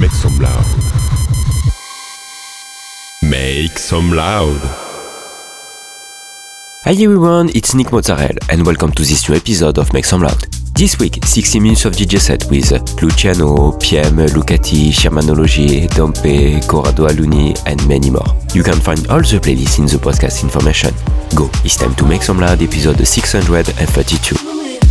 Make some loud. Make some loud. Hi everyone, it's Nick Mozzarella and welcome to this new episode of Make Some Loud. This week, 60 minutes of DJ set with Luciano, PM, Lucati, Shermanology, Dompe, Corrado Aluni, and many more. You can find all the playlists in the podcast information. Go, it's time to make some loud episode 632.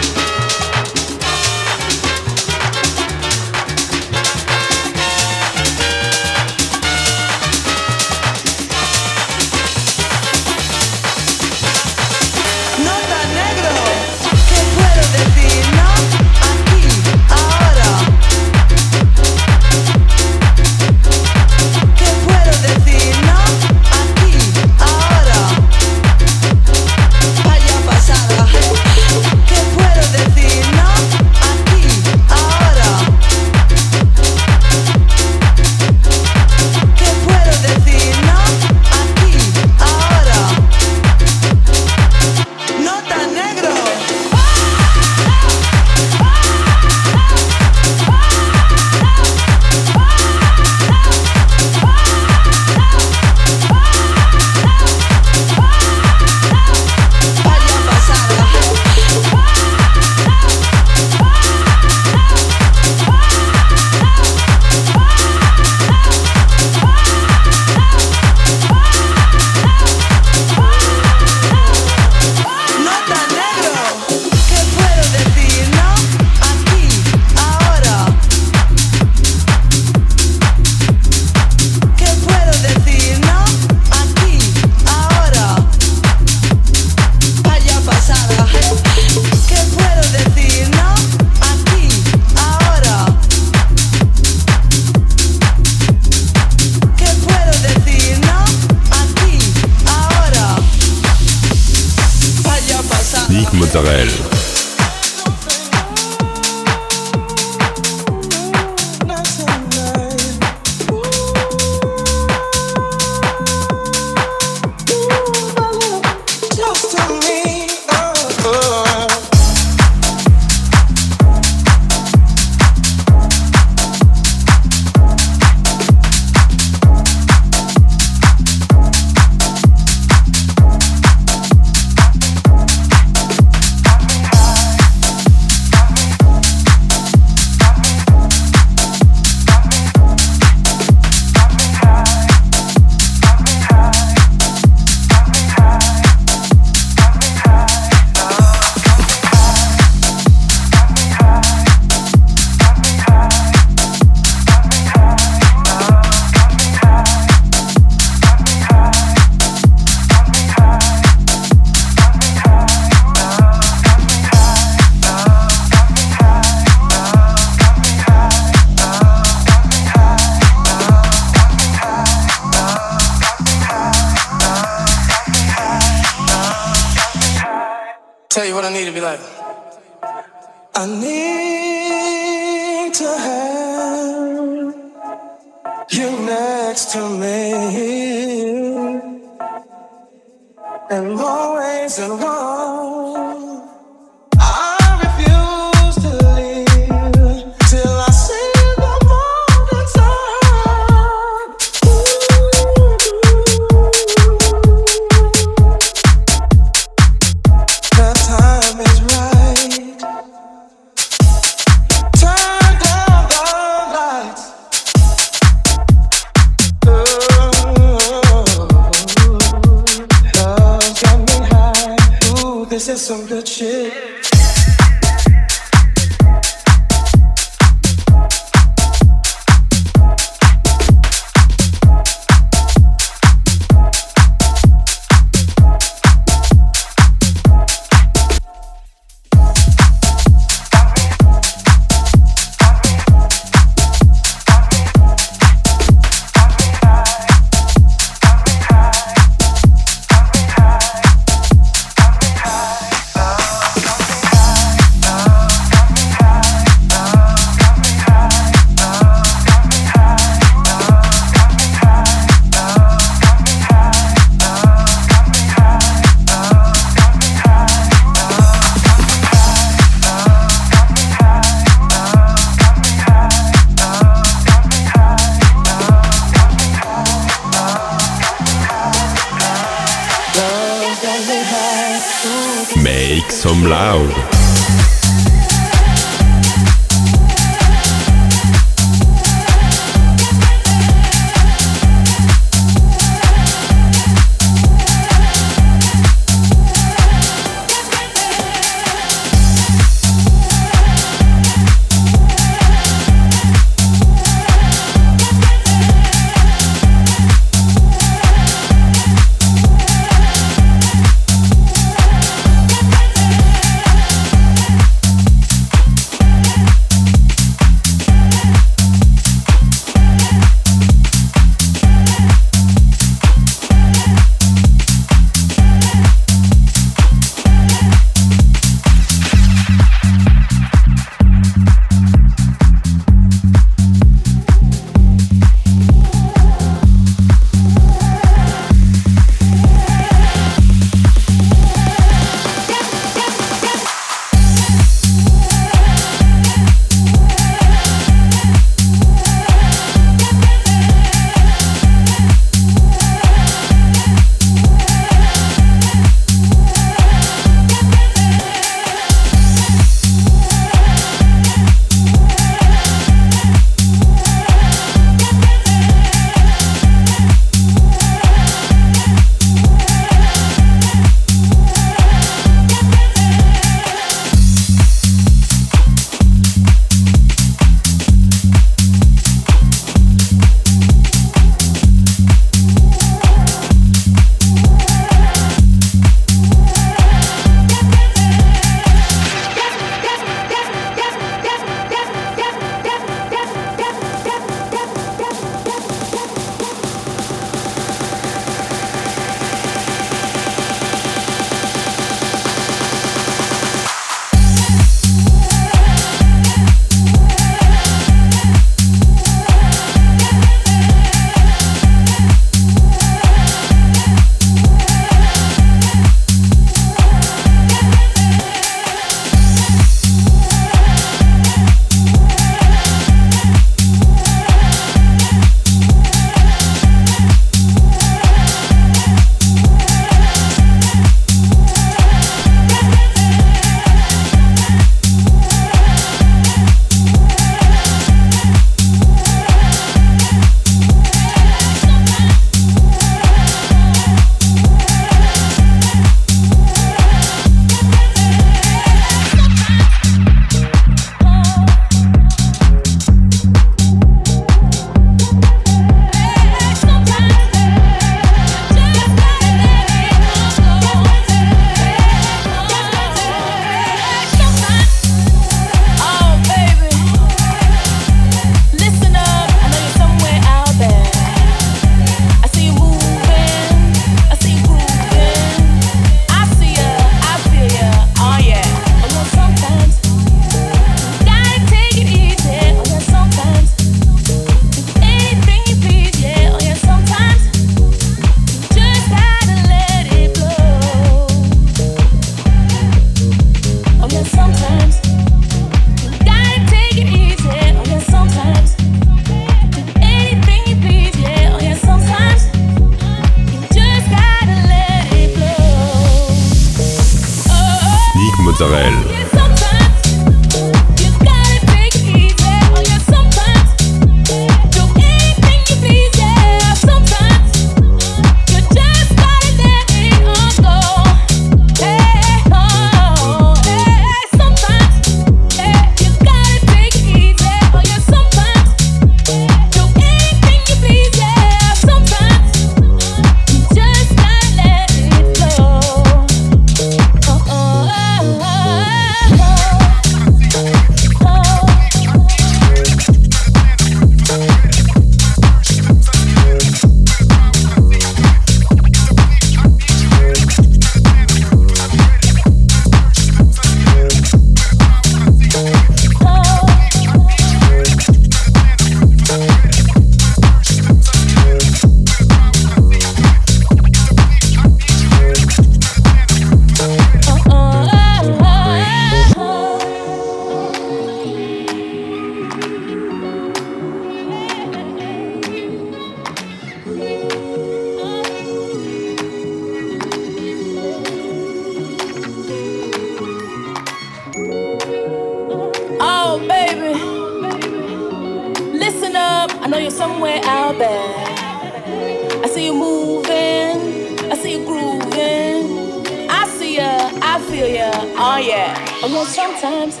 Oh yeah, sometimes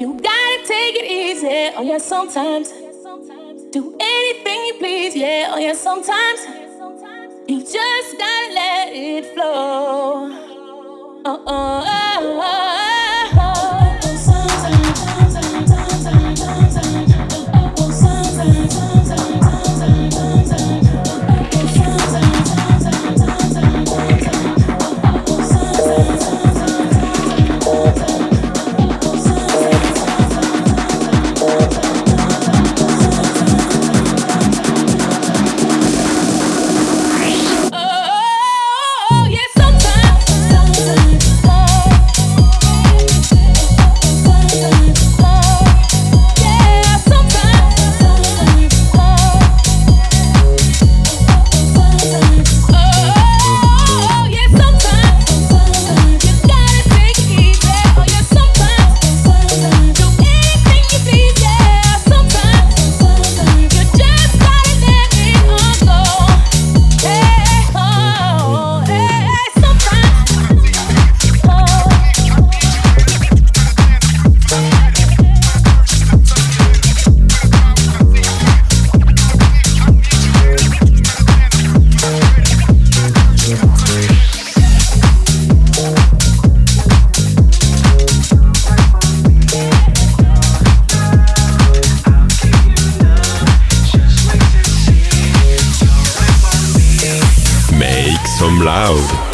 you gotta take it easy. Oh yeah, sometimes do anything you please. Yeah, oh yeah, sometimes you just gotta let it flow. Oh, oh, Loud.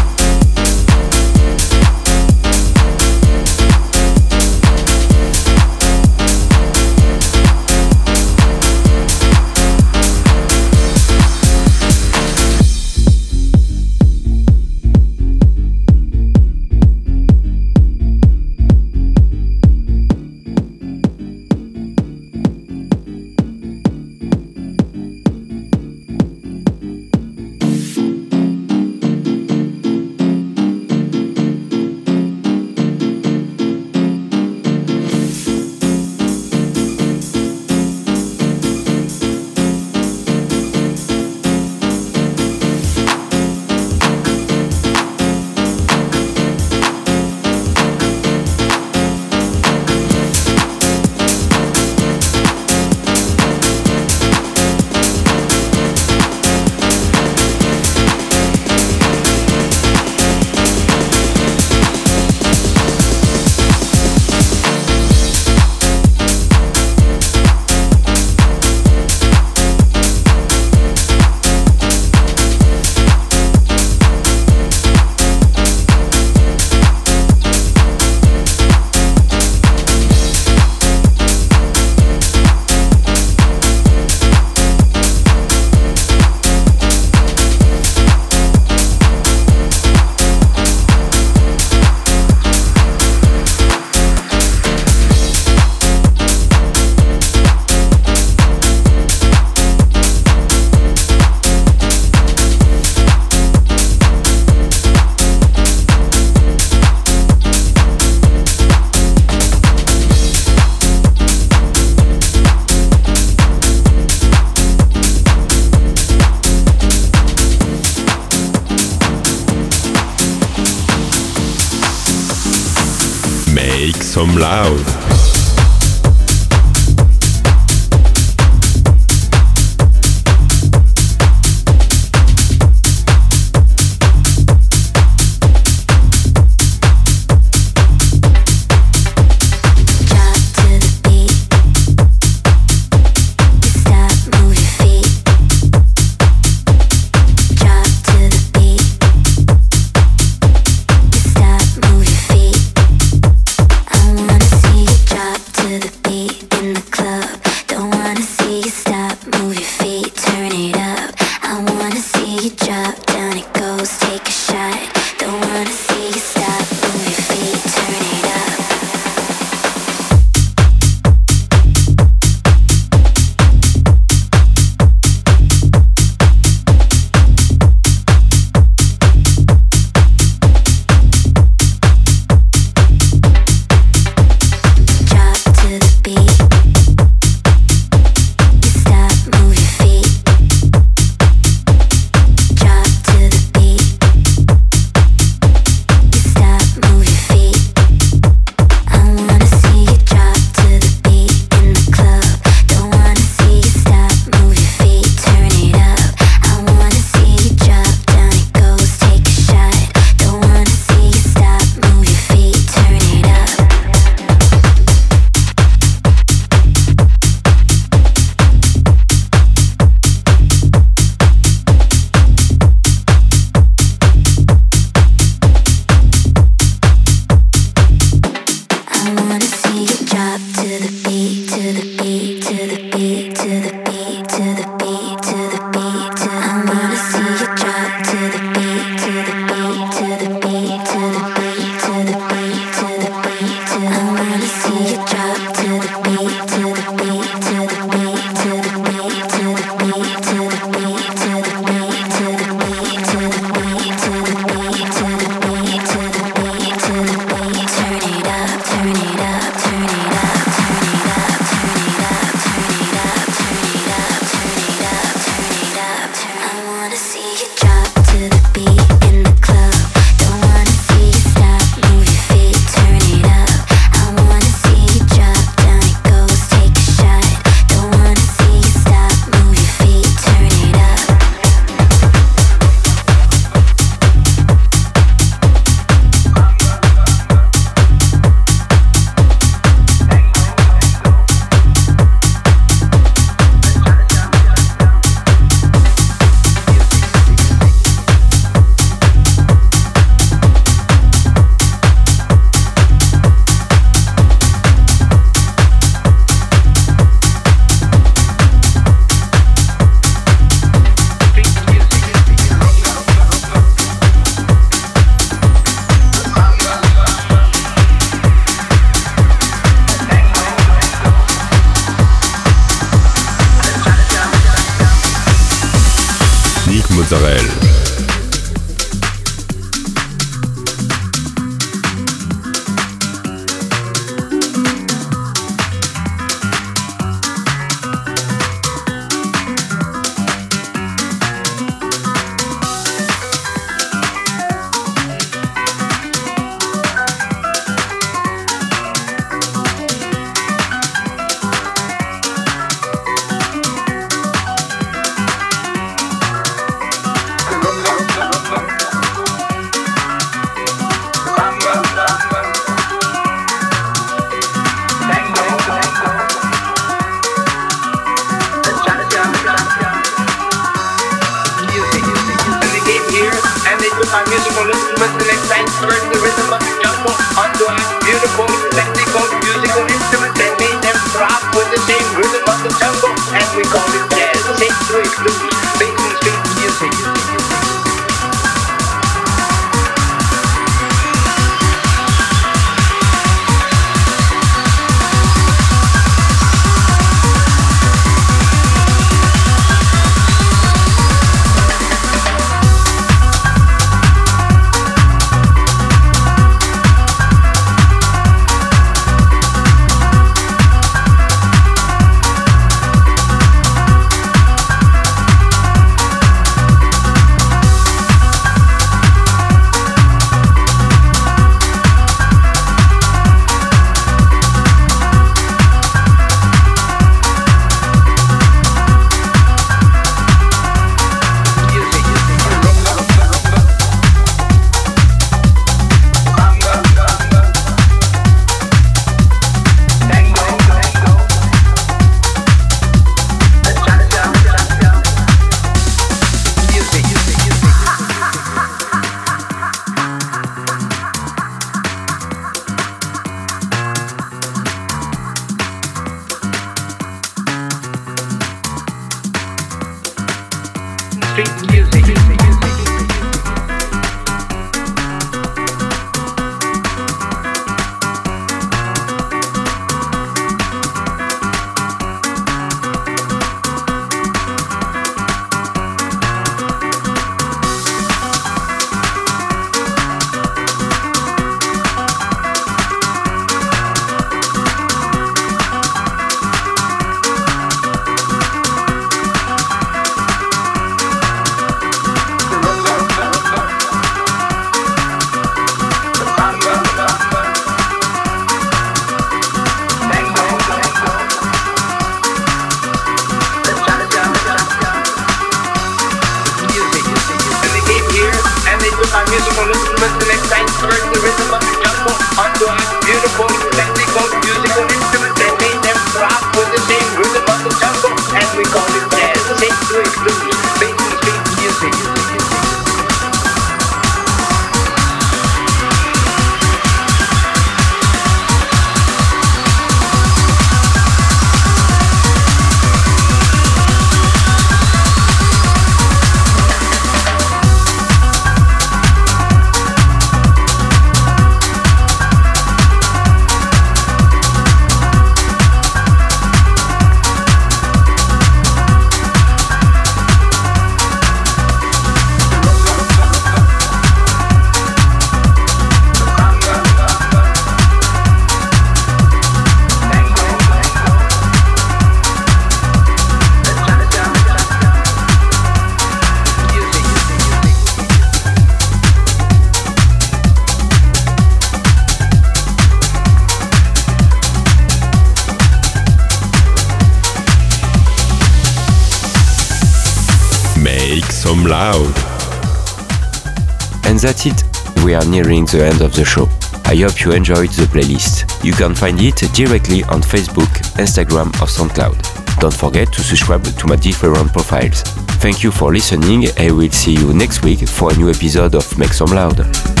That's it. We are nearing the end of the show. I hope you enjoyed the playlist. You can find it directly on Facebook, Instagram, or SoundCloud. Don't forget to subscribe to my different profiles. Thank you for listening and we'll see you next week for a new episode of Make Some Loud.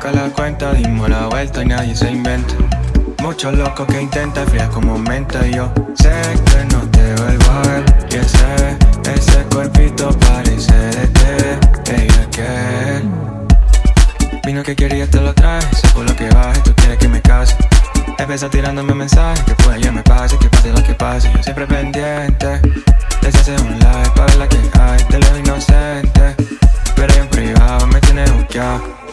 Nunca la cuenta, dimos la vuelta y nadie se inventa. Muchos locos que intentan fría como menta y yo sé que no te vuelvo a ver. Y ese, ese cuerpito parece de té, ella que Vino que quería te lo traje, por lo que baje, tú quieres que me case. Empieza tirándome mensajes, que puede ya me pase, que pase lo que pase. Yo siempre pendiente, desde hace un like para ver la que hay, te lo inocente. Pero en privado me tiene buqueado.